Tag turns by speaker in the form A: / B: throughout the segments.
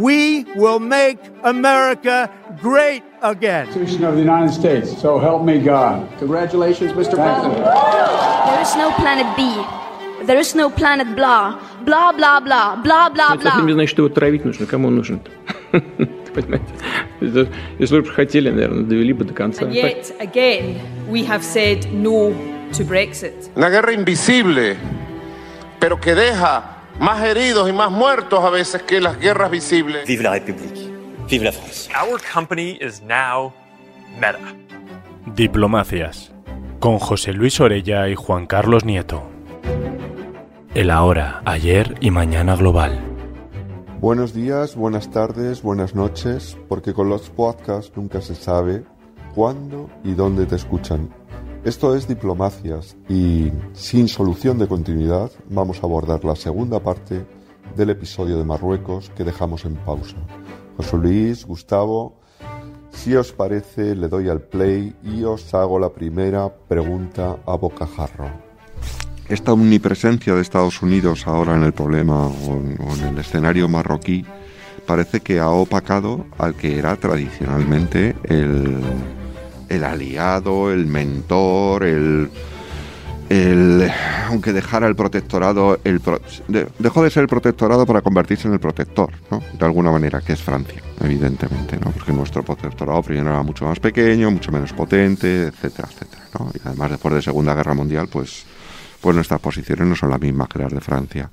A: we will make America great again.
B: Constitution of the United States. So help me God. Congratulations, Mr. President.
C: There is no planet B. There is no planet blah. Blah, blah, blah. Blah, blah,
D: Это совсем не
C: blah.
D: значит, что его травить нужно. Кому он нужен-то? Понимаете? Это- Если бы хотели, наверное, довели бы до конца.
E: And yet, again, we have said no to Brexit.
F: Una guerra invisible, pero que deja más heridos y más muertos a veces que las guerras visibles.
G: Vive la République. Vive la France.
H: Our company is now Meta.
I: Diplomacias, con José Luis Orella y Juan Carlos Nieto. El ahora, ayer y mañana global.
J: Buenos días, buenas tardes, buenas noches, porque con los podcasts nunca se sabe cuándo y dónde te escuchan. Esto es Diplomacias y sin solución de continuidad vamos a abordar la segunda parte del episodio de Marruecos que dejamos en pausa. José Luis, Gustavo, si os parece le doy al play y os hago la primera pregunta a bocajarro. Esta omnipresencia de Estados Unidos ahora en el problema o en, el escenario marroquí parece que ha opacado al que era tradicionalmente el, el aliado, el mentor, el, el- aunque dejara el protectorado, el dejó de ser el protectorado para convertirse en el protector, ¿no? De alguna manera, que es Francia, evidentemente, ¿no? Porque nuestro protectorado primero era mucho más pequeño, mucho menos potente, etcétera, etcétera, ¿no? Y además después de Segunda Guerra Mundial, pues, pues nuestras posiciones no son las mismas que las de Francia.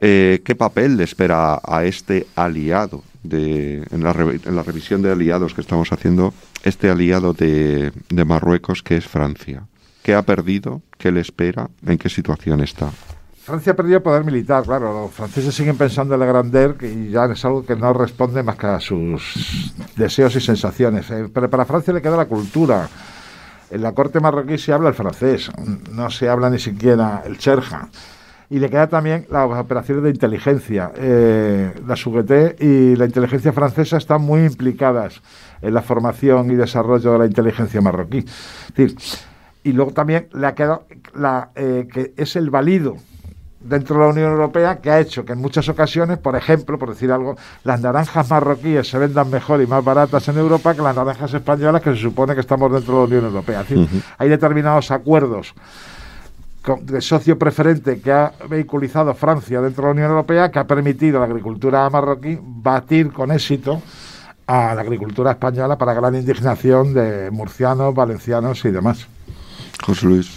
J: Eh, ¿Qué papel le espera a este aliado de, en, la, re- en la revisión de aliados que estamos haciendo, este aliado de, de Marruecos que es Francia? ¿Qué ha perdido? ¿Qué le espera? ¿En qué situación está?
K: Francia ha perdido poder militar, claro. Los franceses siguen pensando en la grandeur y ya es algo que no responde más que a sus deseos y sensaciones. Eh, Pero para Francia le queda la cultura. En la corte marroquí se habla el francés, no se habla ni siquiera el cherja. Y le queda también las operaciones de inteligencia. Eh, la Sugueté y la inteligencia francesa están muy implicadas en la formación y desarrollo de la inteligencia marroquí. Es decir, y luego también le ha quedado la, eh, que es el válido dentro de la Unión Europea que ha hecho que en muchas ocasiones, por ejemplo, por decir algo, las naranjas marroquíes se vendan mejor y más baratas en Europa que las naranjas españolas que se supone que estamos dentro de la Unión Europea. Es decir, hay determinados acuerdos socio preferente que ha vehiculizado Francia dentro de la Unión Europea que ha permitido a la agricultura marroquí batir con éxito a la agricultura española para gran indignación de murcianos, valencianos y demás.
J: José Luis.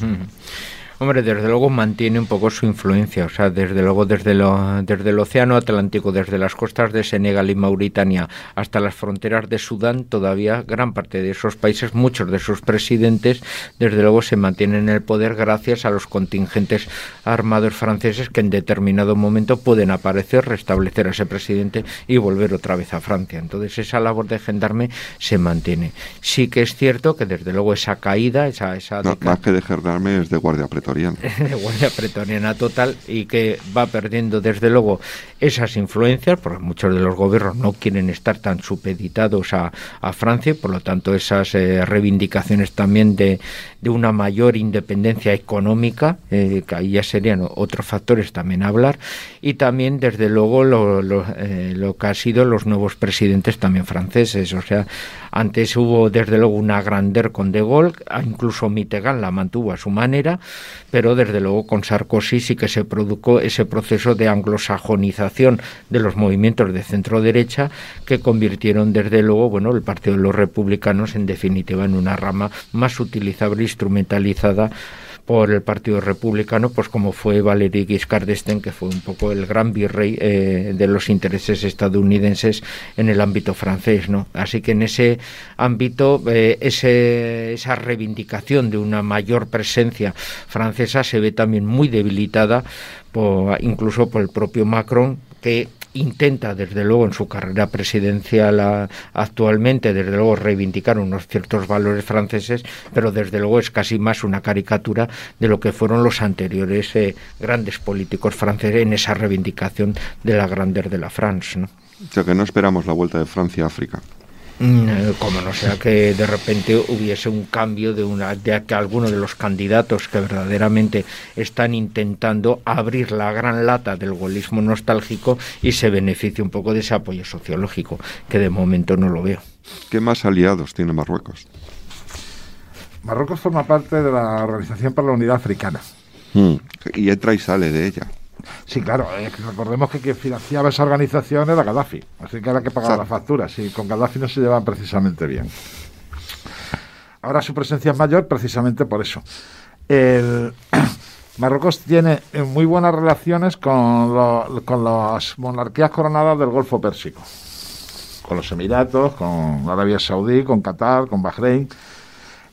L: Hombre, desde luego mantiene un poco su influencia, o sea, desde luego desde, lo, desde el Océano Atlántico, desde las costas de Senegal y Mauritania hasta las fronteras de Sudán, todavía gran parte de esos países, muchos de sus presidentes, desde luego se mantienen en el poder gracias a los contingentes armados franceses que en determinado momento pueden aparecer, restablecer a ese presidente y volver otra vez a Francia. Entonces esa labor de gendarme se mantiene. Sí que es cierto que desde luego esa caída, esa, esa
J: No, más que de gendarme es de guardia pretoriana.
L: guardia pretoriana total y que va perdiendo desde luego esas influencias, porque muchos de los gobiernos no quieren estar tan supeditados a, a Francia, y por lo tanto esas eh, reivindicaciones también de, de una mayor independencia económica, eh, que ahí ya serían otros factores también a hablar, y también desde luego lo, lo, eh, lo que ha sido los nuevos presidentes también franceses, o sea, antes hubo desde luego una grandeur con De Gaulle, incluso Mitterrand la mantuvo a su manera, pero desde luego con Sarkozy sí que se produjo ese proceso de anglosajonización de los movimientos de centro derecha que convirtieron desde luego bueno el partido de los republicanos en definitiva en una rama más utilizable e instrumentalizada por el Partido Republicano, pues como fue Valéry Giscard d'Estaing, que fue un poco el gran virrey eh, de los intereses estadounidenses en el ámbito francés, ¿no? Así que en ese ámbito, eh, ese, esa reivindicación de una mayor presencia francesa se ve también muy debilitada, incluso por el propio Macron, que intenta desde luego en su carrera presidencial actualmente desde luego reivindicar unos ciertos valores franceses pero desde luego es casi más una caricatura de lo que fueron los anteriores eh, grandes políticos franceses en esa reivindicación de la grandeur de la France.
J: O sea que no esperamos la vuelta de Francia a África.
L: Mm, como no sea que de repente hubiese un cambio de una de que alguno de los candidatos que verdaderamente están intentando abrir la gran lata del golismo nostálgico y se beneficie un poco de ese apoyo sociológico que de momento no lo veo.
J: ¿Qué más aliados tiene Marruecos?
K: Marruecos forma parte de la Organización para la Unidad Africana.
J: Mm, y entra y sale de ella.
K: Sí, claro, eh, recordemos que quien financiaba esa organización era Gaddafi, así que era que pagaba las facturas y con Gaddafi no se llevaban precisamente bien. Ahora su presencia es mayor precisamente por eso. El Marruecos tiene eh, muy buenas relaciones con, con las monarquías coronadas del Golfo Pérsico, con los Emiratos, con Arabia Saudí, con Qatar, con Bahrein,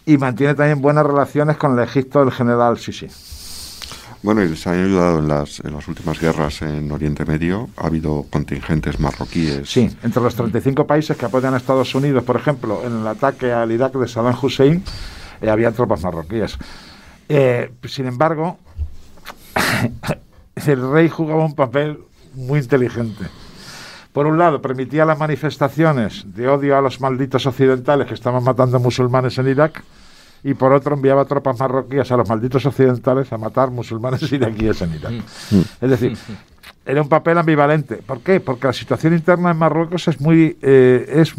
K: y mantiene también buenas relaciones con el Egipto del general Sisi.
J: Bueno, y les han ayudado en las, en las últimas guerras en Oriente Medio. Ha habido contingentes marroquíes.
K: Sí, entre los 35 países que apoyan a Estados Unidos, por ejemplo, en el ataque al Irak de Saddam Hussein, eh, había tropas marroquíes. Eh, sin embargo, el rey jugaba un papel muy inteligente. Por un lado, permitía las manifestaciones de odio a los malditos occidentales que estaban matando musulmanes en Irak y por otro enviaba tropas marroquíes a los malditos occidentales a matar musulmanes iraquíes en Irak. Mm. Es decir, era un papel ambivalente. ¿Por qué? Porque la situación interna en Marruecos es muy eh, es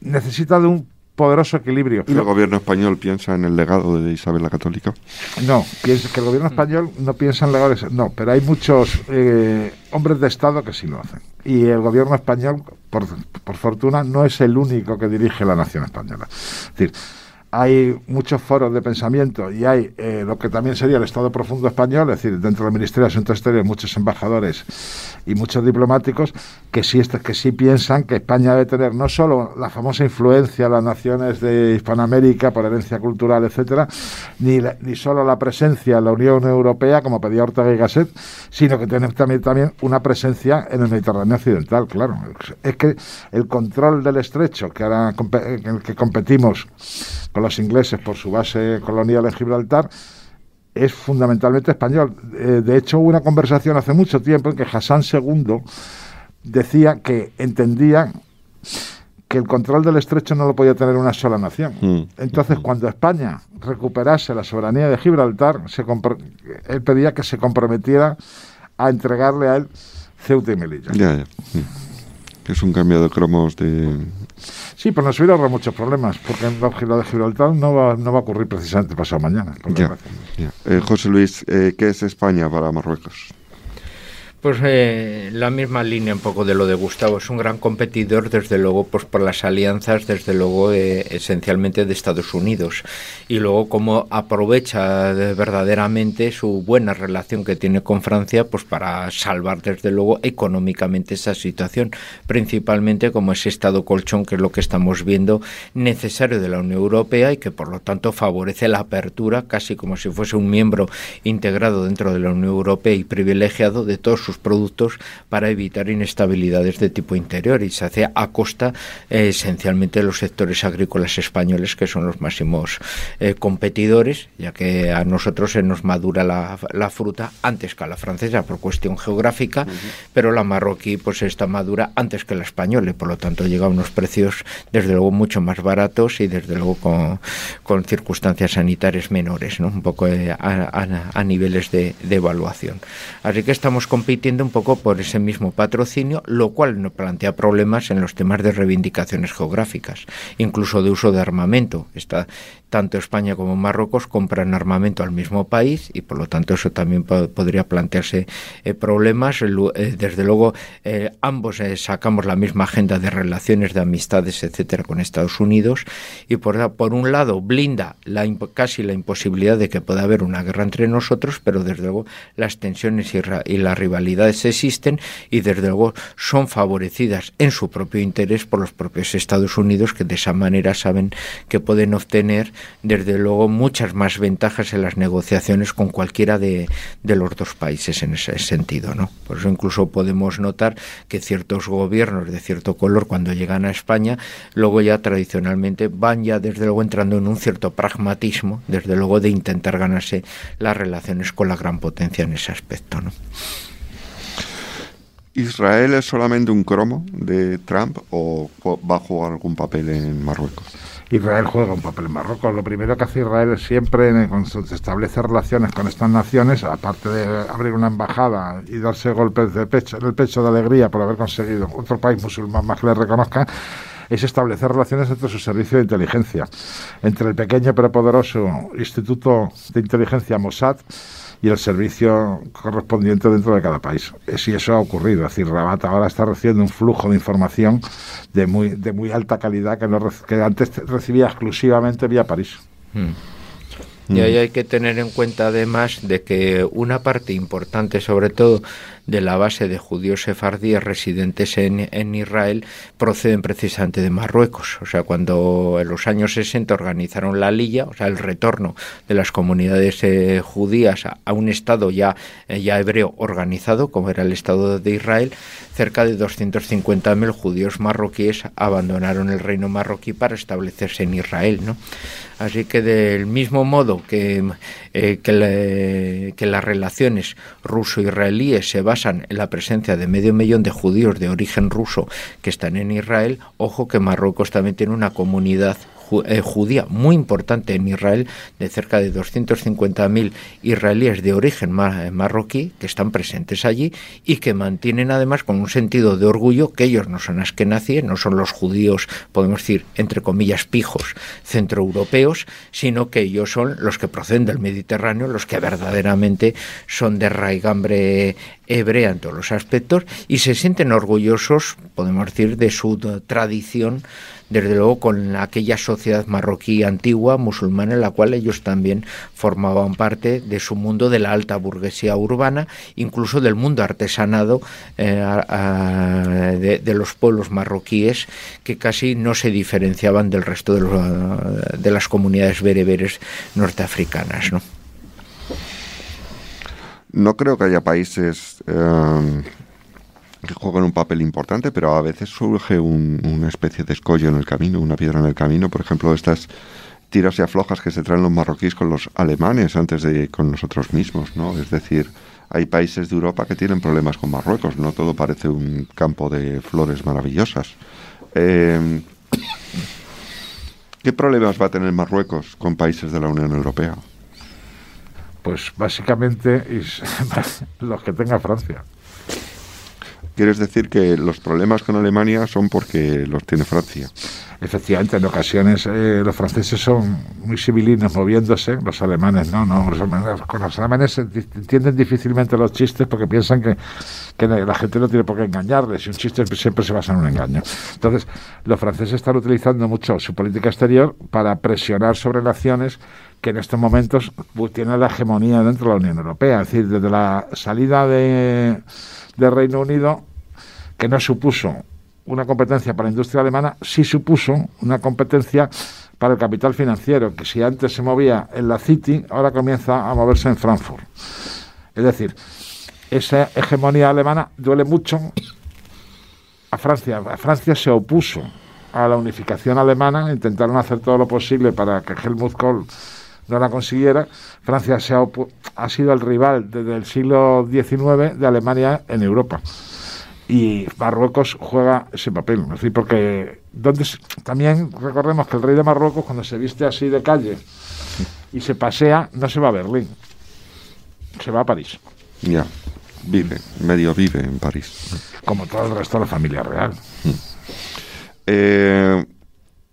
K: necesita de un poderoso equilibrio.
J: ¿Y el gobierno español piensa en el legado de Isabel la Católica?
K: No, piensa que el gobierno mm. español no piensa en legados, no, pero hay muchos eh, hombres de Estado que sí lo hacen. Y el gobierno español, por, por fortuna, no es el único que dirige la nación española. Es decir, hay muchos foros de pensamiento y hay eh, lo que también sería el Estado profundo español, es decir, dentro del Ministerio de Asuntos Exteriores muchos embajadores y muchos diplomáticos que sí, que sí piensan que España debe tener no solo la famosa influencia de las naciones de Hispanoamérica por herencia cultural, etcétera, ni, ni solo la presencia en la Unión Europea, como pedía Ortega y Gasset, sino que tiene también, también una presencia en el Mediterráneo Occidental, claro. Es que el control del estrecho que ahora en el que competimos con los ingleses por su base colonial en Gibraltar, es fundamentalmente español. Eh, de hecho, hubo una conversación hace mucho tiempo en que Hassan II decía que entendía que el control del estrecho no lo podía tener una sola nación. Mm. Entonces, cuando España recuperase la soberanía de Gibraltar, se él pedía que se comprometiera a entregarle a él Ceuta y Melilla.
J: Ya, ya. Es un cambio de cromos de,
K: Sí, pero nos hubiera ahorrado muchos problemas, porque lo de Gibraltar no va, no va a ocurrir precisamente pasado mañana.
J: Eh, José Luis, eh, ¿qué es España para Marruecos?
L: Pues eh, la misma línea un poco de lo de Gustavo. Es un gran competidor, desde luego, pues por las alianzas, desde luego, eh, esencialmente de Estados Unidos. Y luego cómo aprovecha verdaderamente su buena relación que tiene con Francia, pues para salvar, desde luego, económicamente esa situación. Principalmente como ese Estado colchón, que es lo que estamos viendo, necesario de la Unión Europea y que, por lo tanto, favorece la apertura, casi como si fuese un miembro integrado dentro de la Unión Europea y privilegiado de todos sus productos para evitar inestabilidades de tipo interior y se hace a costa eh, esencialmente de los sectores agrícolas españoles que son los máximos eh, competidores, ya que a nosotros se nos madura la, fruta antes que a la francesa por cuestión geográfica, pero la marroquí pues está madura antes que la española y por lo tanto llega a unos precios desde luego mucho más baratos y desde luego con, con circunstancias sanitarias menores, ¿no? un poco eh, a, niveles de, de evaluación. Así que estamos compitiendo entiende un poco por ese mismo patrocinio, lo cual no plantea problemas en los temas de reivindicaciones geográficas, incluso de uso de armamento. Está, tanto España como Marruecos compran armamento al mismo país y por lo tanto eso también podría plantearse eh, problemas. Eh, desde luego, eh, ambos sacamos la misma agenda de relaciones, de amistades, etcétera, con Estados Unidos y por, un lado blinda la, casi la imposibilidad de que pueda haber una guerra entre nosotros, pero desde luego las tensiones y, y la existen y desde luego son favorecidas en su propio interés por los propios Estados Unidos que de esa manera saben que pueden obtener desde luego muchas más ventajas en las negociaciones con cualquiera de, los dos países en ese sentido. ¿no? Por eso incluso podemos notar que ciertos gobiernos de cierto color cuando llegan a España, luego ya tradicionalmente van ya desde luego entrando en un cierto pragmatismo, desde luego de intentar ganarse las relaciones con la gran potencia en ese aspecto. ¿no?
J: ¿Israel es solamente un cromo de Trump o va a jugar algún papel en Marruecos?
K: Israel juega un papel en Marruecos. Lo primero que hace Israel es siempre cuando se establece relaciones con estas naciones, aparte de abrir una embajada y darse golpes de pecho, en el pecho de alegría por haber conseguido otro país musulmán más que le reconozca, es establecer relaciones entre su servicio de inteligencia, entre el pequeño pero poderoso Instituto de Inteligencia Mossad y el servicio correspondiente dentro de cada país. Si eso ha ocurrido, es decir, Rabat ahora está recibiendo un flujo de información de muy, de muy alta calidad que, no, que antes recibía exclusivamente vía París.
L: Hmm. Y ahí hay que tener en cuenta además de que una parte importante, sobre todo de la base de judíos sefardíes residentes en, en, Israel proceden precisamente de Marruecos. O sea, cuando en los años 60 organizaron la Lilla, o sea, el retorno de las comunidades eh, judías a, un Estado ya, eh, ya hebreo organizado, como era el Estado de Israel, cerca de 250.000 judíos marroquíes abandonaron el reino marroquí para establecerse en Israel. ¿no? Así que del mismo modo que, eh, que, que las relaciones ruso-israelíes se basan en la presencia de medio millón de judíos de origen ruso que están en Israel, ojo que Marruecos también tiene una comunidad eh, judía muy importante en Israel, de cerca de 250.000 israelíes de origen eh, marroquí que están presentes allí y que mantienen además con un sentido de orgullo que ellos no son askenazíes, no son los judíos, podemos decir, entre comillas, pijos centroeuropeos, sino que ellos son los que proceden del Mediterráneo, los que verdaderamente son de raigambre hebrea en todos los aspectos y se sienten orgullosos, podemos decir, de su tradición desde luego con aquella sociedad marroquí antigua, musulmana, en la cual ellos también formaban parte de su mundo de la alta burguesía urbana, incluso del mundo artesanado eh, de, los pueblos marroquíes, que casi no se diferenciaban del resto de, de las comunidades bereberes norteafricanas. ¿no?
J: No creo que haya países... Eh, que juegan un papel importante, pero a veces surge una especie de escollo en el camino, una piedra en el camino. Por ejemplo, estas tiras y aflojas que se traen los marroquíes con los alemanes antes de con nosotros mismos, ¿no? Es decir, hay países de Europa que tienen problemas con Marruecos, no todo parece un campo de flores maravillosas. Em, ¿Qué problemas va a tener Marruecos con países de la Unión Europea?
K: Pues básicamente los que tenga Francia.
J: ¿Quieres decir que los problemas con Alemania son porque los tiene Francia?
K: Efectivamente, en ocasiones eh, los franceses son muy civilinos moviéndose, los alemanes no, no con los alemanes entienden difícilmente los chistes porque piensan que, que la gente no tiene por qué engañarles y un chiste siempre se basa en un engaño. Entonces, los franceses están utilizando mucho su política exterior para presionar sobre naciones que en estos momentos tienen la hegemonía dentro de la Unión Europea. Es decir, desde la salida de, de Reino Unido que no supuso una competencia para la industria alemana, sí supuso una competencia para el capital financiero, que si antes se movía en la City, ahora comienza a moverse en Frankfurt. Es decir, esa hegemonía alemana duele mucho a Francia. Francia se opuso a la unificación alemana, intentaron hacer todo lo posible para que Helmut Kohl no la consiguiera. Francia se ha, ha sido el rival desde el siglo XIX de Alemania en Europa y Marruecos juega ese papel. Es decir, porque donde también recordemos que el rey de Marruecos, cuando se viste así de calle y se pasea, no se va a Berlín, se va a París.
J: Ya, vive, medio vive en París.
K: Como todo el resto de la familia real. Mm.
J: Eh,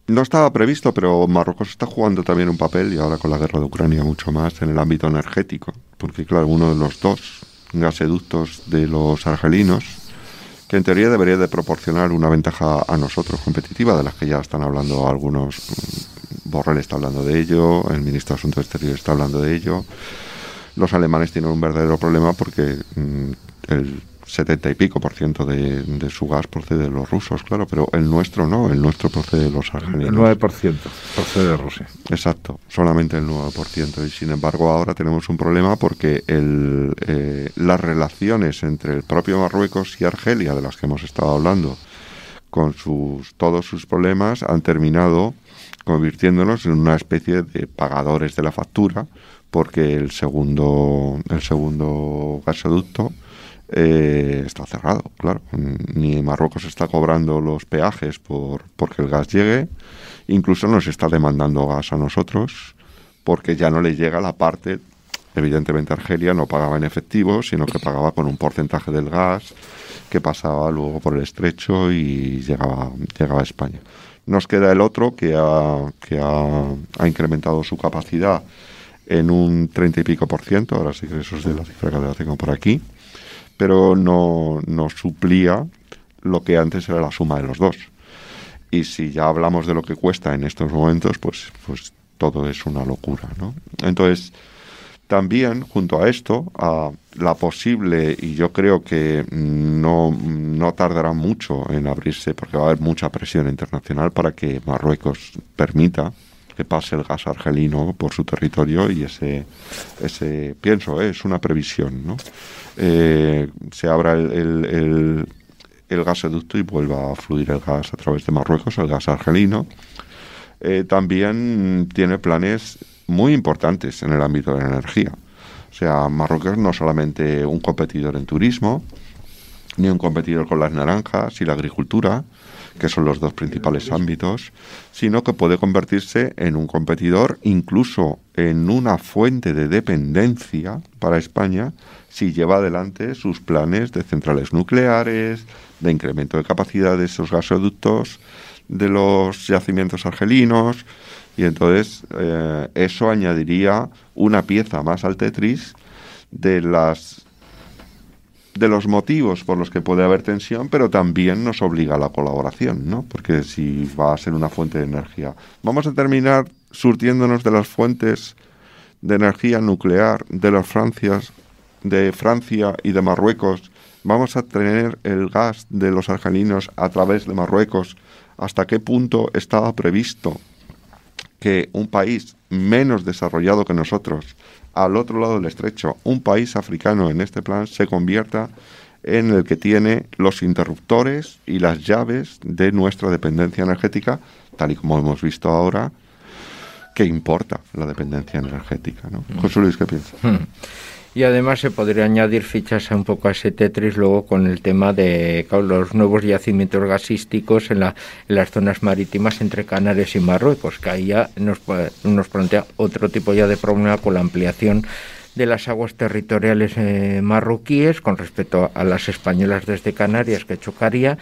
J: no estaba previsto, pero Marruecos está jugando también un papel, y ahora con la guerra de Ucrania mucho más, en el ámbito energético. Porque, claro, uno de los dos gaseductos de los argelinos que en teoría debería de proporcionar una ventaja a nosotros competitiva, de las que ya están hablando algunos. Borrell está hablando de ello, el ministro de Asuntos Exteriores está hablando de ello. Los alemanes tienen un verdadero problema porque mm, el 70 y pico por ciento de, su gas procede de los rusos, claro, pero el nuestro no, el nuestro procede de los argelinos.
K: El 9% procede de Rusia.
J: Exacto, solamente el 9%. Y sin embargo ahora tenemos un problema porque el, eh, las relaciones entre el propio Marruecos y Argelia, de las que hemos estado hablando, con sus, todos sus problemas, han terminado convirtiéndonos en una especie de pagadores de la factura, porque el segundo, el segundo gasoducto eh, está cerrado, claro. Ni Marruecos está cobrando los peajes por porque el gas llegue, incluso nos está demandando gas a nosotros porque ya no le llega la parte. Evidentemente Argelia no pagaba en efectivo, sino que pagaba con un porcentaje del gas que pasaba luego por el estrecho y llegaba, llegaba a España. Nos queda el otro que ha, que ha, ha incrementado su capacidad en un 30 y pico por ciento, ahora sí que eso es de la cifra que la tengo por aquí, pero no, no suplía lo que antes era la suma de los dos. Y si ya hablamos de lo que cuesta en estos momentos, pues, pues todo es una locura, ¿no? Entonces, también, junto a esto, a la posible, y yo creo que no, no tardará mucho en abrirse, porque va a haber mucha presión internacional para que Marruecos permita que pase el gas argelino por su territorio y ese, ese pienso, ¿eh? es una previsión, ¿no? Eh, se abra el, el, el, gasoducto y vuelva a fluir el gas a través de Marruecos, el gas argelino. Eh, también tiene planes muy importantes en el ámbito de la energía. O sea, Marruecos no solamente un competidor en turismo, ni un competidor con las naranjas y la agricultura, que son los dos principales ámbitos, sino que puede convertirse en un competidor, incluso en una fuente de dependencia para España, si lleva adelante sus planes de centrales nucleares, de incremento de capacidad de esos gasoductos, de los yacimientos argelinos, y entonces eh, eso añadiría una pieza más al Tetris de las de los motivos por los que puede haber tensión, pero también nos obliga a la colaboración, ¿no? Porque si va a ser una fuente de energía, vamos a terminar surtiéndonos de las fuentes de energía nuclear de las Francias, de Francia y de Marruecos. Vamos a tener el gas de los argelinos a través de Marruecos. ¿Hasta qué punto estaba previsto que un país menos desarrollado que nosotros, al otro lado del estrecho, un país africano en este plan, se convierta en el que tiene los interruptores y las llaves de nuestra dependencia energética, tal y como hemos visto ahora, que importa la dependencia energética. ¿no?
L: Mm.
J: José Luis, ¿qué piensas?
L: Y además se podría añadir fichas un poco a ese Tetris luego con el tema de los nuevos yacimientos gasísticos en, las zonas marítimas entre Canarias y Marruecos, que ahí ya nos, nos plantea otro tipo ya de problema con la ampliación de las aguas territoriales eh, marroquíes con respecto a las españolas desde Canarias que chocaría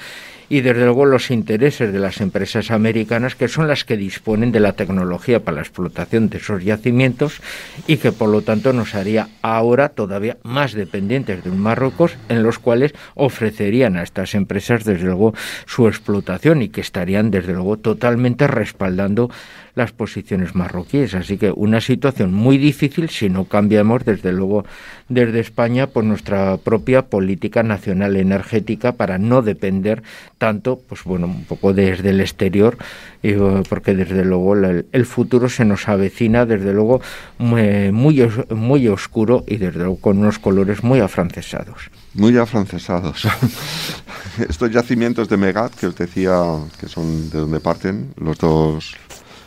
L: y desde luego los intereses de las empresas americanas que son las que disponen de la tecnología para la explotación de esos yacimientos y que por lo tanto nos haría ahora todavía más dependientes de un Marruecos en los cuales ofrecerían a estas empresas desde luego su explotación y que estarían desde luego totalmente respaldando las posiciones marroquíes. Así que una situación muy difícil si no cambiamos desde luego desde España por nuestra propia política nacional energética para no depender tanto, pues bueno, un poco desde el exterior, porque desde luego el, futuro se nos avecina desde luego muy, muy oscuro y desde luego con unos colores muy afrancesados.
J: Muy afrancesados. Estos yacimientos de Megat que os decía que son de donde parten los dos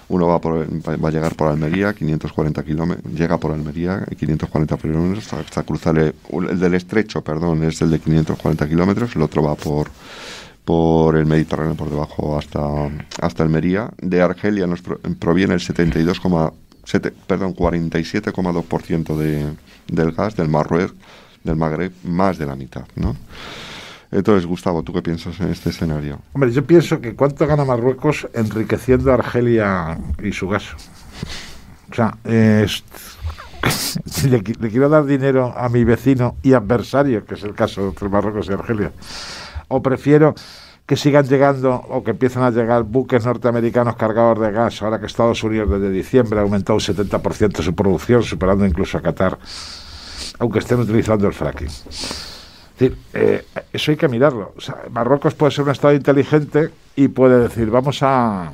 J: uno va, por, va a llegar por Almería, 540 kilómetros, llega por Almería, 540 kilómetros, hasta cruzar el, el, del estrecho, perdón, es el de 540 kilómetros, el otro va por por el Mediterráneo por debajo hasta, hasta Almería. De Argelia nos proviene el 72, perdón, 47,2% de, del gas, del Marruecos, del Magreb, más de la mitad, ¿no? Entonces, Gustavo, ¿tú qué piensas en este escenario?
K: Hombre, yo pienso que cuánto gana Marruecos enriqueciendo a Argelia y su gas. O sea, le, le, quiero dar dinero a mi vecino y adversario, que es el caso entre Marruecos y Argelia, o prefiero que sigan llegando o que empiezan a llegar buques norteamericanos cargados de gas, ahora que Estados Unidos desde diciembre ha aumentado un 70% su producción, superando incluso a Qatar, aunque estén utilizando el fracking. Es decir, eh, eso hay que mirarlo. O sea, Marruecos puede ser un Estado inteligente y puede decir, vamos a,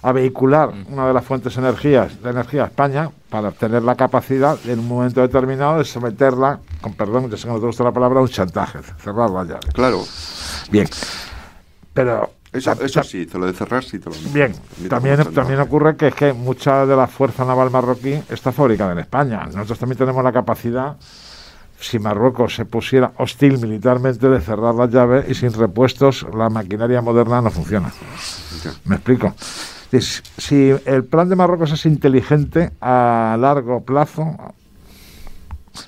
K: a vehicular una de las fuentes de, energías, de energía a España para tener la capacidad en un momento determinado de someterla, con perdón, que sé que no te gusta la palabra, a un chantaje, cerrarla ya.
J: Claro.
K: Bien. Pero
J: eso, eso sí, te lo de cerrar sí te lo
K: Bien, también, también ocurre que es que mucha de la fuerza naval marroquí está fabricada en España. Nosotros también tenemos la capacidad si Marruecos se pusiera hostil militarmente de cerrar la llave y sin repuestos la maquinaria moderna no funciona. ¿Me explico? Si el plan de Marruecos es inteligente a largo plazo,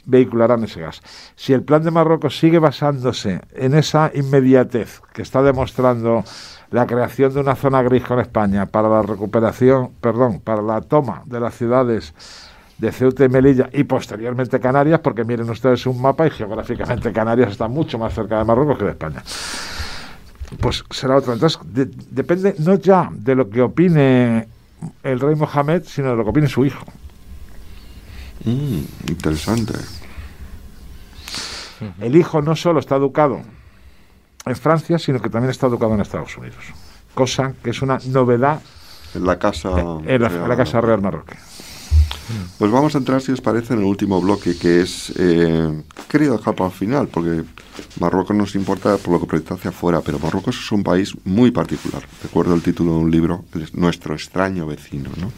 K: vehicularán ese gas. Si el plan de Marruecos sigue basándose en esa inmediatez que está demostrando la creación de una zona gris con España para la recuperación, perdón, para la toma de las ciudades de Ceuta y Melilla y posteriormente Canarias, porque miren ustedes un mapa y geográficamente Canarias está mucho más cerca de Marruecos que de España. Pues será otro. Entonces, depende no ya de lo que opine el rey Mohamed, sino de lo que opine su hijo.
J: Mm, interesante.
K: El hijo no solo está educado en Francia, sino que también está educado en Estados Unidos. Cosa que es una novedad
J: en la Casa,
K: en la, casa Real Marroquí.
J: Pues vamos a entrar, si os parece, en el último bloque, que es, eh, querido dejar para el final, porque Marruecos nos importa por lo que proyecta hacia afuera, pero Marruecos es un país muy particular. Recuerdo el título de un libro, Nuestro extraño vecino, ¿no?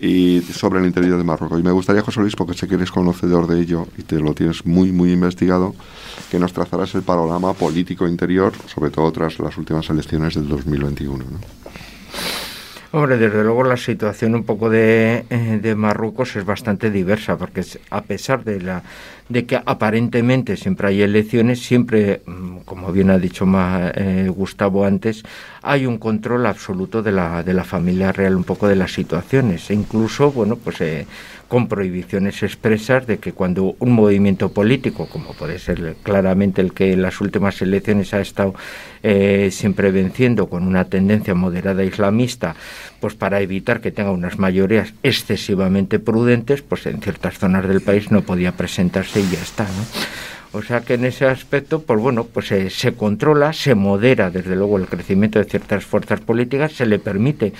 J: y sobre el interior de Marruecos. Y me gustaría, José Luis, porque sé que eres conocedor de ello y te lo tienes muy, muy investigado, que nos trazarás el panorama político interior, sobre todo tras las últimas elecciones del 2021. ¿no?
L: Hombre, desde luego la situación un poco de, eh, de Marruecos es bastante diversa, porque a pesar de la de que aparentemente siempre hay elecciones, siempre, mm, como bien ha dicho eh, Gustavo antes, hay un control absoluto de la, de la familia real, un poco de las situaciones, e incluso, bueno, pues eh, con prohibiciones expresas de que cuando un movimiento político, como puede ser claramente el que en las últimas elecciones ha estado eh, siempre venciendo con una tendencia moderada islamista, pues para evitar que tenga unas mayorías excesivamente prudentes, pues en ciertas zonas del país no podía presentarse y ya está, ¿no? O sea que en ese aspecto, pues bueno, pues se, controla, se modera desde luego el crecimiento de ciertas fuerzas políticas, se le permite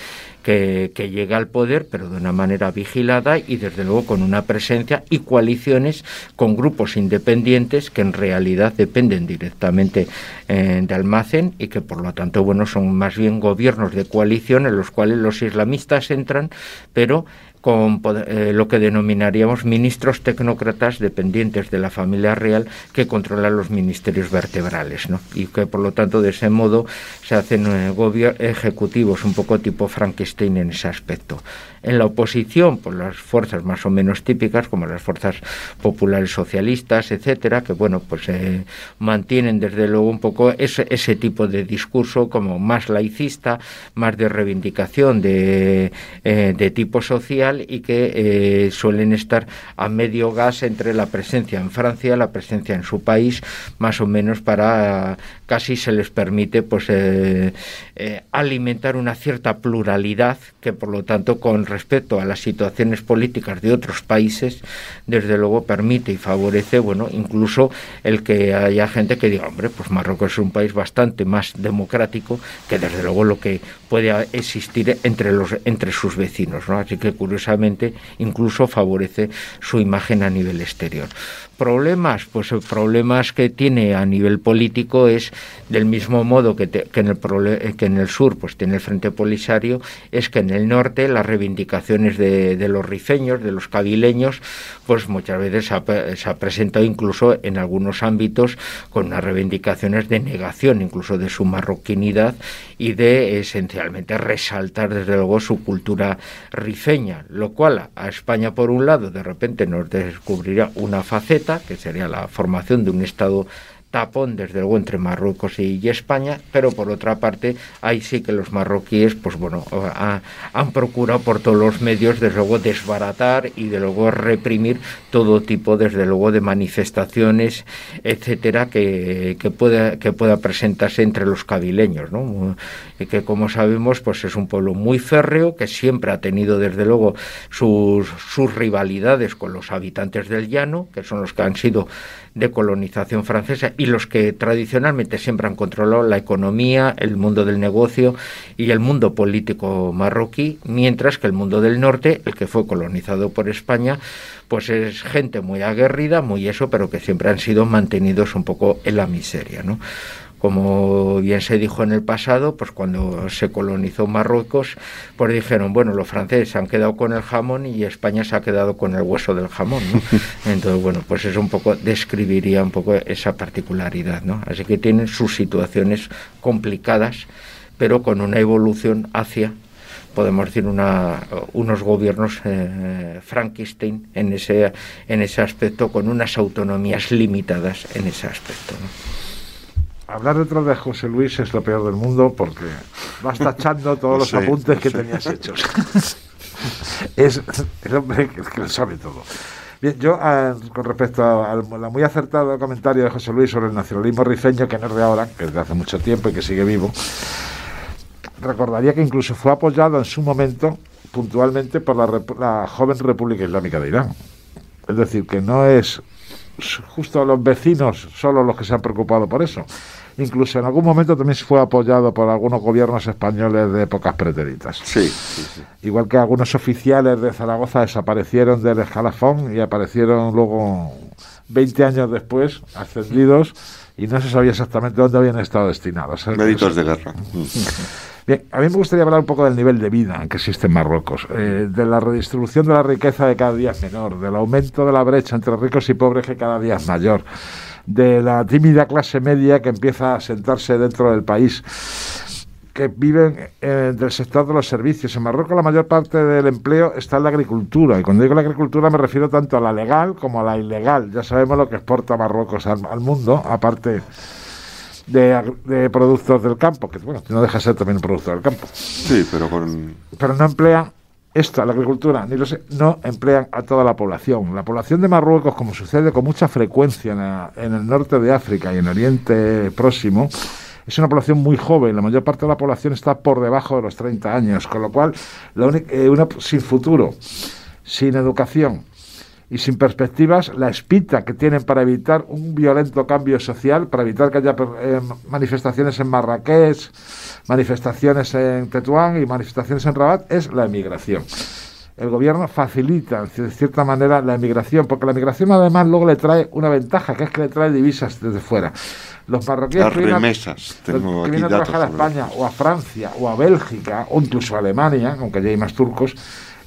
L: que, que, llegue al poder, pero de una manera vigilada y desde luego con una presencia y coaliciones con grupos independientes que en realidad dependen directamente eh, de Almacén y que por lo tanto, bueno, son más bien gobiernos de coalición en los cuales los islamistas entran, pero con eh, lo que denominaríamos ministros tecnócratas dependientes de la familia real que controlan los ministerios vertebrales, ¿no? Y que por lo tanto de ese modo se hacen eh, ejecutivos un poco tipo Frankenstein en ese aspecto. En la oposición, pues las fuerzas más o menos típicas, como las fuerzas populares socialistas, etcétera, que bueno, pues eh, mantienen desde luego un poco ese, ese tipo de discurso como más laicista, más de reivindicación de, eh, de tipo social y que eh, suelen estar a medio gas entre la presencia en Francia, la presencia en su país, más o menos para casi se les permite pues alimentar una cierta pluralidad que por lo tanto con respecto a las situaciones políticas de otros países, desde luego permite y favorece, bueno, incluso el que haya gente que diga, hombre, pues Marruecos es un país bastante más democrático que desde luego lo que puede existir entre los entre sus vecinos, ¿no? Así que curiosamente incluso favorece su imagen a nivel exterior problemas, pues problemas que tiene a nivel político es del mismo modo que, en el que en el sur pues tiene el Frente Polisario, es que en el norte las reivindicaciones de, de los rifeños, de los cabileños, pues muchas veces se ha, se ha, presentado incluso en algunos ámbitos con unas reivindicaciones de negación incluso de su marroquinidad y de esencialmente resaltar desde luego su cultura rifeña, lo cual a España por un lado de repente nos descubriría una faceta que sería la formación de un Estado tapón desde luego entre Marruecos y, España, pero por otra parte ahí sí que los marroquíes pues bueno han procurado por todos los medios desde luego desbaratar y de luego reprimir todo tipo desde luego de manifestaciones etcétera que, que pueda que pueda presentarse entre los cabileños, ¿no? y que como sabemos pues es un pueblo muy férreo que siempre ha tenido desde luego sus, sus rivalidades con los habitantes del llano, que son los que han sido de colonización francesa y los que tradicionalmente siempre han controlado la economía, el mundo del negocio y el mundo político marroquí, mientras que el mundo del norte, el que fue colonizado por España, pues es gente muy aguerrida, muy eso, pero que siempre han sido mantenidos un poco en la miseria, ¿no? Como bien se dijo en el pasado, pues cuando se colonizó Marruecos, pues dijeron, bueno, los franceses se han quedado con el jamón y España se ha quedado con el hueso del jamón, ¿no? Entonces, bueno, pues eso un poco describiría un poco esa particularidad, ¿no? Así que tienen sus situaciones complicadas, pero con una evolución hacia podemos decir, una, unos gobiernos eh, Frankenstein en ese, en ese aspecto, con unas autonomías limitadas en ese aspecto.
K: Hablar detrás de José Luis es lo peor del mundo porque vas tachando todos los apuntes que tenías hechos. es el hombre que, lo sabe todo. Bien, yo ah, con respecto al muy acertado comentario de José Luis sobre el nacionalismo rifeño, que no es de ahora, que es de hace mucho tiempo y que sigue vivo, recordaría que incluso fue apoyado en su momento puntualmente por la, la joven República Islámica de Irán. Es decir, que no es justo los vecinos solo los que se han preocupado por eso. Incluso en algún momento también fue apoyado por algunos gobiernos españoles de épocas pretéritas.
J: Sí,
K: Igual que algunos oficiales de Zaragoza desaparecieron del escalafón y aparecieron luego 20 años después, ascendidos, y no se sabía exactamente dónde habían estado destinados.
J: Méritos de guerra.
K: Bien, a mí me gustaría hablar un poco del nivel de vida que existe en Marruecos, eh, de la redistribución de la riqueza de cada día es menor, del aumento de la brecha entre ricos y pobres que cada día es mayor, de la tímida clase media que empieza a sentarse dentro del país que viven eh, del sector de los servicios. En Marruecos la mayor parte del empleo está en la agricultura. Y cuando digo la agricultura me refiero tanto a la legal como a la ilegal. Ya sabemos lo que exporta Marruecos al mundo, aparte de, productos del campo, que bueno, no deja de ser también un producto del campo.
J: Sí, pero con...
K: Pero no emplean esto, la agricultura, ni lo sé, no emplean a toda la población. La población de Marruecos, como sucede con mucha frecuencia en, el norte de África y en Oriente Próximo, es una población muy joven, la mayor parte de la población está por debajo de los 30 años, con lo cual, la única, eh, una, sin futuro, sin educación, y sin perspectivas la espita que tienen para evitar un violento cambio social, para evitar que haya eh, manifestaciones en Marrakech, manifestaciones en Tetuán y manifestaciones en Rabat, es la emigración. El gobierno facilita, de cierta manera, la emigración, porque la emigración además luego le trae una ventaja, que es que le trae divisas desde fuera. Los marroquíes
J: que vienen, a,
K: trabajar a España o a Francia o a Bélgica o incluso a Alemania, aunque ya hay más turcos,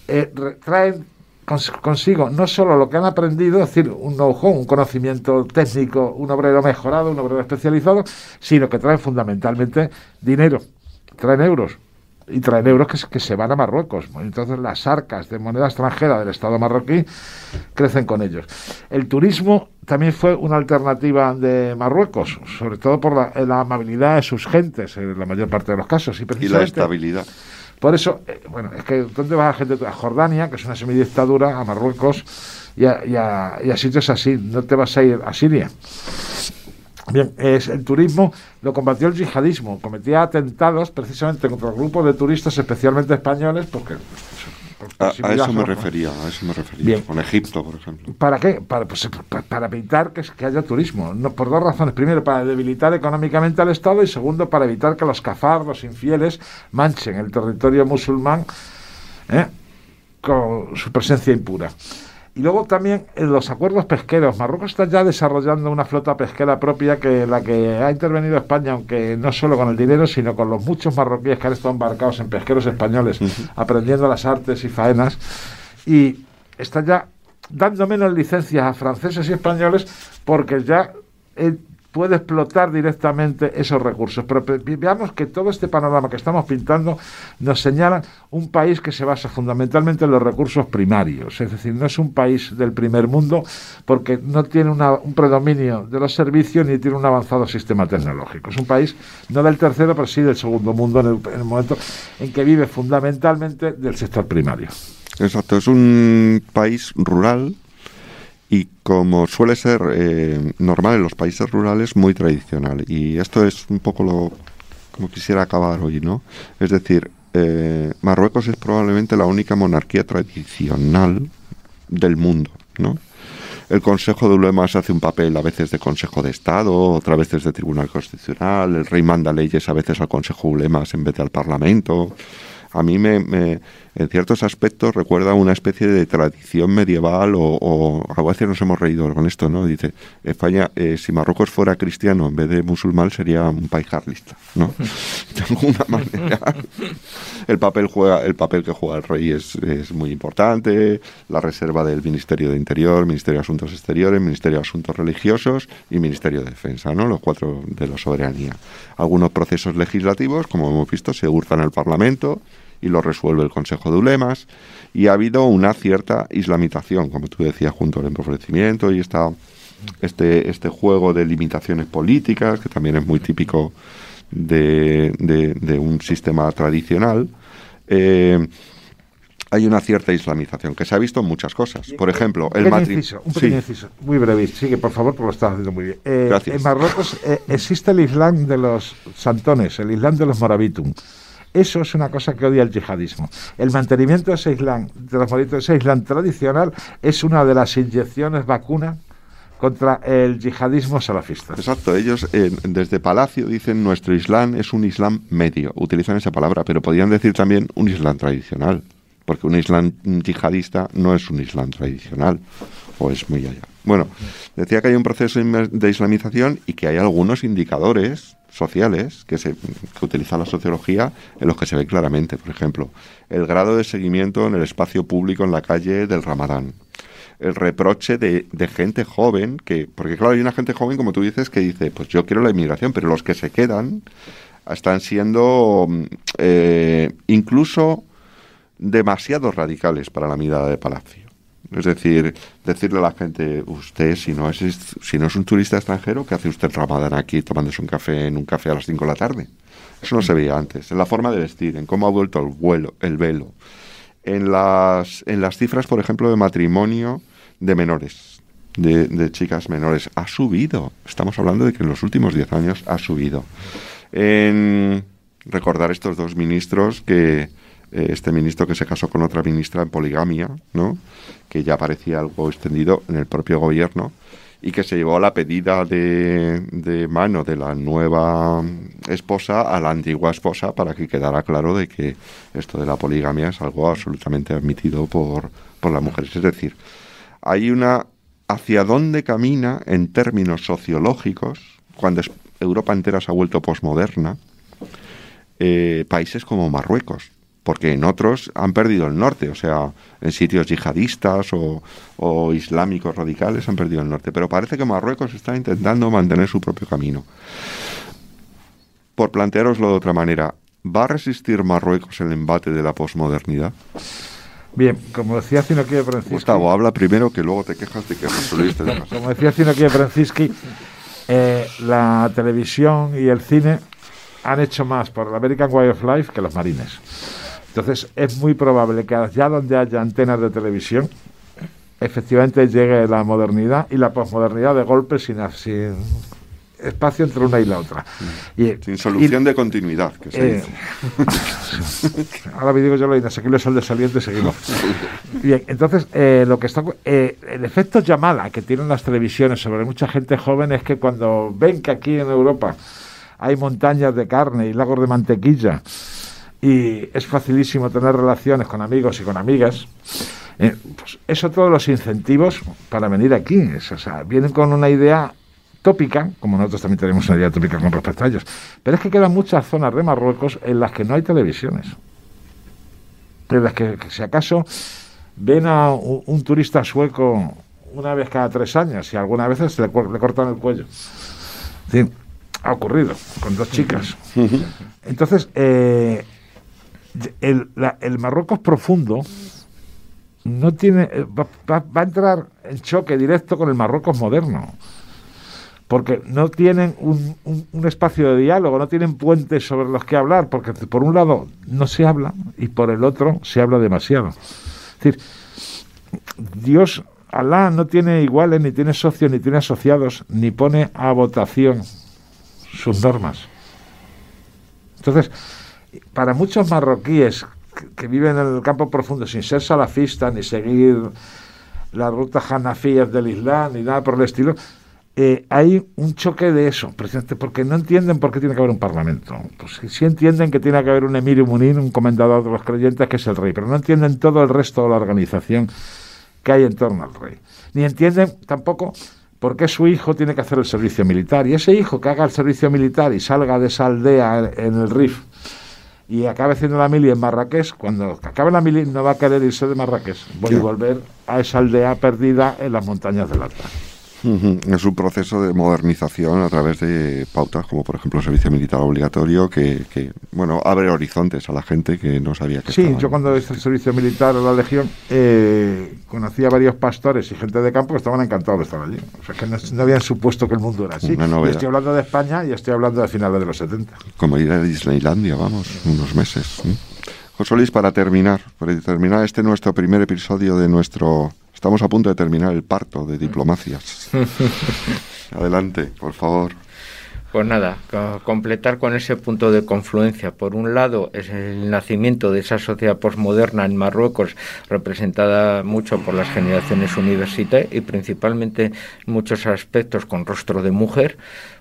K: eh, traen consigo no solo lo que han aprendido, es decir, un know-how, un conocimiento técnico, un obrero mejorado, un obrero especializado, sino que traen fundamentalmente dinero, traen euros. Y traen euros que, que se van a Marruecos. Entonces las arcas de moneda extranjera del Estado marroquí crecen con ellos. El turismo también fue una alternativa de Marruecos, sobre todo por la, amabilidad de sus gentes, en la mayor parte de los casos. Y,
J: y la estabilidad.
K: Por eso, eh, bueno, es que ¿dónde va la gente? A Jordania, que es una semidictadura, a Marruecos y a, y, a, sitios así. No te vas a ir a Siria. Bien, es, el turismo lo combatió el yihadismo, cometía atentados precisamente contra grupos de turistas, especialmente españoles, porque
J: a, eso me refería, a eso me refería, con Egipto, por ejemplo.
K: ¿Para qué? Para, pues, para evitar que, que, haya turismo. No, por dos razones. Primero, para debilitar económicamente al Estado y segundo, para evitar que los kafar, los infieles, manchen el territorio musulmán ¿eh? con su presencia impura. Y luego también en los acuerdos pesqueros. Marruecos está ya desarrollando una flota pesquera propia que la que ha intervenido España, aunque no solo con el dinero, sino con los muchos marroquíes que han estado embarcados en pesqueros españoles, aprendiendo las artes y faenas. Y está ya dando menos licencias a franceses y españoles porque ya puede explotar directamente esos recursos. Pero veamos que todo este panorama que estamos pintando nos señala un país que se basa fundamentalmente en los recursos primarios, es decir, no es un país del primer mundo porque no tiene un predominio de los servicios ni tiene un avanzado sistema tecnológico. Es un país no del tercero, pero sí del segundo mundo en el, en el momento en que vive fundamentalmente del sector primario.
J: Exacto, es un país rural y como suele ser eh, normal en los países rurales, muy tradicional. Y esto es un poco lo como quisiera acabar hoy, ¿no? Es decir, eh, Marruecos es probablemente la única monarquía tradicional del mundo, ¿no? El Consejo de Ulemas hace un papel a veces de Consejo de Estado, otras veces de Tribunal Constitucional, el rey manda leyes a veces al Consejo de Ulemas en vez de al Parlamento. a mí me, me- en ciertos aspectos recuerda una especie de tradición medieval o, o a veces nos hemos reído con esto, ¿no? Dice, España, eh, si Marruecos fuera cristiano en vez de musulmán sería un país carlista, ¿no? De alguna manera el papel juega el papel que juega el rey es, es muy importante la reserva del ministerio de interior ministerio de asuntos exteriores ministerio de asuntos religiosos y ministerio de defensa no los cuatro de la soberanía algunos procesos legislativos como hemos visto se urzan al parlamento y lo resuelve el Consejo de Ulemas y ha habido una cierta islamitación como tú decías junto al empobrecimiento y esta este, este juego de limitaciones políticas, que también es muy típico de, de- de un sistema tradicional, eh, hay una cierta islamización que se ha visto en muchas cosas. Por ejemplo, el matrimonio.
K: un pequeño inciso, muy breve. Sigue, por favor, porque lo estás haciendo muy bien. Eh,
J: Gracias.
K: En Marruecos eh, existe el Islam de los santones, el Islam de los morabitum. Eso es una cosa que odia el yihadismo. El mantenimiento de ese Islam, de los morabitum, ese Islam tradicional, es una de las inyecciones vacuna contra el yihadismo salafista.
J: Exacto, ellos eh, desde Palacio dicen nuestro Islam es un Islam medio, utilizan esa palabra, pero podrían decir también un Islam tradicional, porque un Islam yihadista no es un Islam tradicional, o es muy allá. Bueno, decía que hay un proceso de islamización y que hay algunos indicadores sociales que, se, que utiliza la sociología en los que se ve claramente, por ejemplo, el grado de seguimiento en el espacio público en la calle del Ramadán, el reproche de, de gente joven, que porque claro, hay una gente joven, como tú dices, que dice, pues yo quiero la inmigración, pero los que se quedan están siendo mm, eh, incluso demasiado radicales para la mirada de Palacio. Es decir, decirle a la gente, usted si no es si no es un turista extranjero, ¿qué hace usted en Ramadán aquí tomándose un café en un café a las 5 de la tarde? Eso no se veía antes, en la forma de vestir, en cómo ha vuelto el vuelo, el velo, en las, en las cifras, por ejemplo, de matrimonio de menores, de, de chicas menores, ha subido. Estamos hablando de que en los últimos 10 años ha subido. En recordar estos dos ministros que este ministro que se casó con otra ministra en poligamia, ¿no? que ya parecía algo extendido en el propio gobierno y que se llevó la pedida de, de mano de la nueva esposa a la antigua esposa para que quedara claro de que esto de la poligamia es algo absolutamente admitido por, por las mujeres. Es decir, hay una hacia dónde camina en términos sociológicos cuando Europa entera se ha vuelto posmoderna eh, países como Marruecos porque en otros han perdido el norte, o sea, en sitios yihadistas o, o islámicos radicales han perdido el norte, pero parece que Marruecos está intentando mantener su propio camino. Por plantearoslo de otra manera, ¿va a resistir Marruecos el embate de la posmodernidad?
K: Bien, como decía Zinoquie Francisco.
J: Gustavo, habla primero que luego te quejas de que José Luis te dejas.
K: Como decía Zinoquie Francisci, eh, la televisión y el cine han hecho más por el American Way of Life que los marines. Entonces, es muy probable que allá donde haya antenas de televisión, efectivamente llegue la modernidad y la posmodernidad de golpe sin, sin espacio entre una y la otra. Y,
J: Sin solución de continuidad, que se
K: eh,
J: dice.
K: Ahora me digo yo lo inasequible sol de saliente y seguimos. Bien, entonces, eh, lo que está, eh, el efecto llamada que tienen las televisiones sobre mucha gente joven es que cuando ven que aquí en Europa hay montañas de carne y lagos de mantequilla y es facilísimo tener relaciones con amigos y con amigas, eh, pues eso todos los incentivos para venir aquí. Es, o sea, vienen con una idea tópica, como nosotros también tenemos una idea tópica con respecto a ellos. Pero es que quedan muchas zonas de Marruecos en las que no hay televisiones. En las que, que si acaso ven a un, un turista sueco una vez cada tres años y algunas veces le, le cortan el cuello. Sí, ha ocurrido con dos chicas. Entonces, eh, el, la- el Marruecos profundo no tiene eh, va, a entrar en choque directo con el Marruecos moderno porque no tienen un, un- un espacio de diálogo, no tienen puentes sobre los que hablar, porque por un lado no se habla y por el otro se habla demasiado. Es decir, Dios, Alá no tiene iguales, ni tiene socios, ni tiene asociados, ni pone a votación sus normas. Entonces, para muchos marroquíes que, viven en el campo profundo sin ser salafistas ni seguir las rutas hanafíes del Islam ni nada por el estilo, eh, hay un choque de eso, precisamente porque no entienden por qué tiene que haber un parlamento. Pues sí, entienden que tiene que haber un emir y munín, un comendador de los creyentes, que es el rey, pero no entienden todo el resto de la organización que hay en torno al rey. Ni entienden tampoco por qué su hijo tiene que hacer el servicio militar. Y ese hijo que haga el servicio militar y salga de esa aldea en el RIF y acabe haciendo la mili en Marrakech, cuando acabe la mili no va a querer irse de Marrakech, voy a volver a esa aldea perdida en las montañas del Alta.
J: Es un proceso de modernización a través de pautas como por ejemplo el servicio militar obligatorio que, bueno abre horizontes a la gente que no sabía que
K: Sí, yo cuando hice el servicio militar en la Legión eh, conocí a varios pastores y gente de campo que estaban encantados de estar allí. O sea que no, habían supuesto que el mundo era así. estoy hablando de España y estoy hablando de finales de los 70.
J: Como ir a Disneylandia, vamos, unos meses. José Luis, para terminar, para terminar este nuestro primer episodio de nuestro Estamos a punto de terminar el parto de diplomacias. Adelante, por favor.
L: Pues nada, completar con ese punto de confluencia. Por un lado, es el nacimiento de esa sociedad posmoderna en Marruecos, representada mucho por las generaciones universitarias y principalmente en muchos aspectos con rostro de mujer.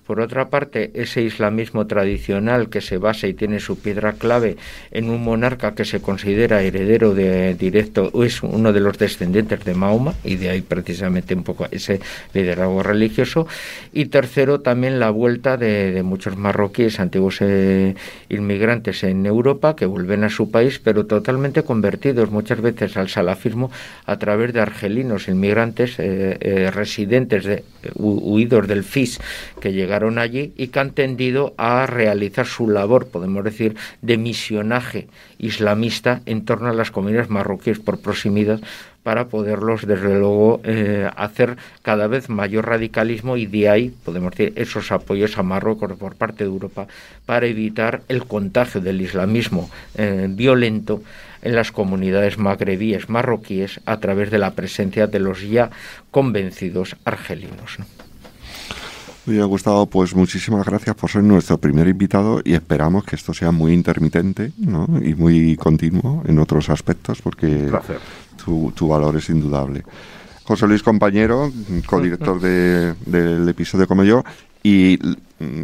L: Por otra parte, ese islamismo tradicional que se basa y tiene su piedra clave en un monarca que se considera heredero de directo, es uno de los descendientes de Mahoma, y de ahí precisamente un poco ese liderazgo religioso. Y tercero, también la vuelta de, muchos marroquíes, antiguos eh, inmigrantes en Europa, que vuelven a su país, pero totalmente convertidos muchas veces al salafismo a través de argelinos, inmigrantes eh, eh, residentes, de, huidos del FIS, que allí y que han tendido a realizar su labor, podemos decir, de misionaje islamista en torno a las comunidades marroquíes por proximidad para poderlos, desde luego, eh, hacer cada vez mayor radicalismo y de ahí, podemos decir, esos apoyos a Marruecos por parte de Europa para evitar el contagio del islamismo eh, violento en las comunidades magrebíes marroquíes a través de la presencia de los ya convencidos argelinos.
J: Bien, Gustavo, pues muchísimas gracias por ser nuestro primer invitado y esperamos que esto sea muy intermitente ¿no? y muy continuo en otros aspectos porque tu, tu, valor es indudable. José Luis Compañero, codirector de, del episodio Como Yo, y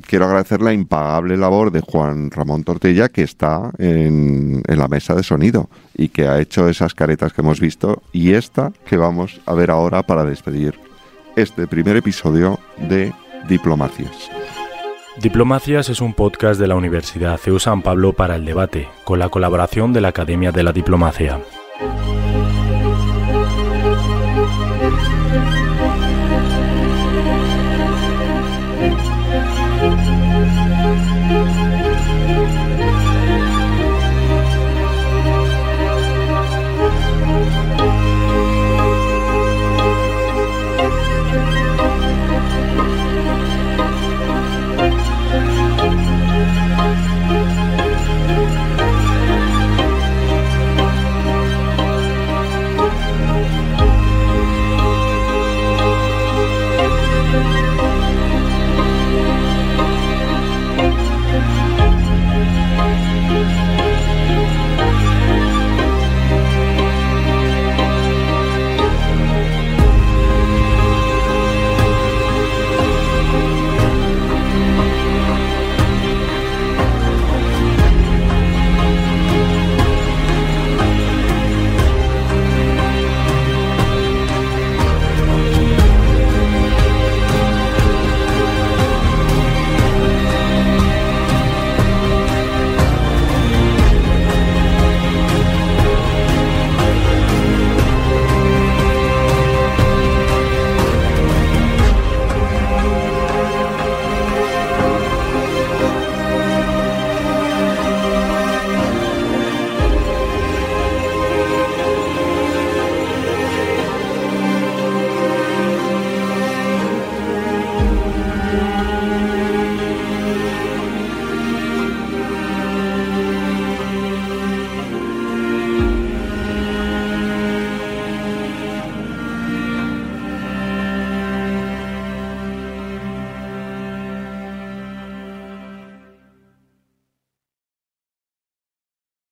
J: quiero agradecer la impagable labor de Juan Ramón Tortella, que está en, en la mesa de sonido y que ha hecho esas caretas que hemos visto y esta que vamos a ver ahora para despedir este primer episodio de Diplomacias.
I: Diplomacias es un podcast de la Universidad CEU San Pablo para el debate, con la colaboración de la Academia de la Diplomacia.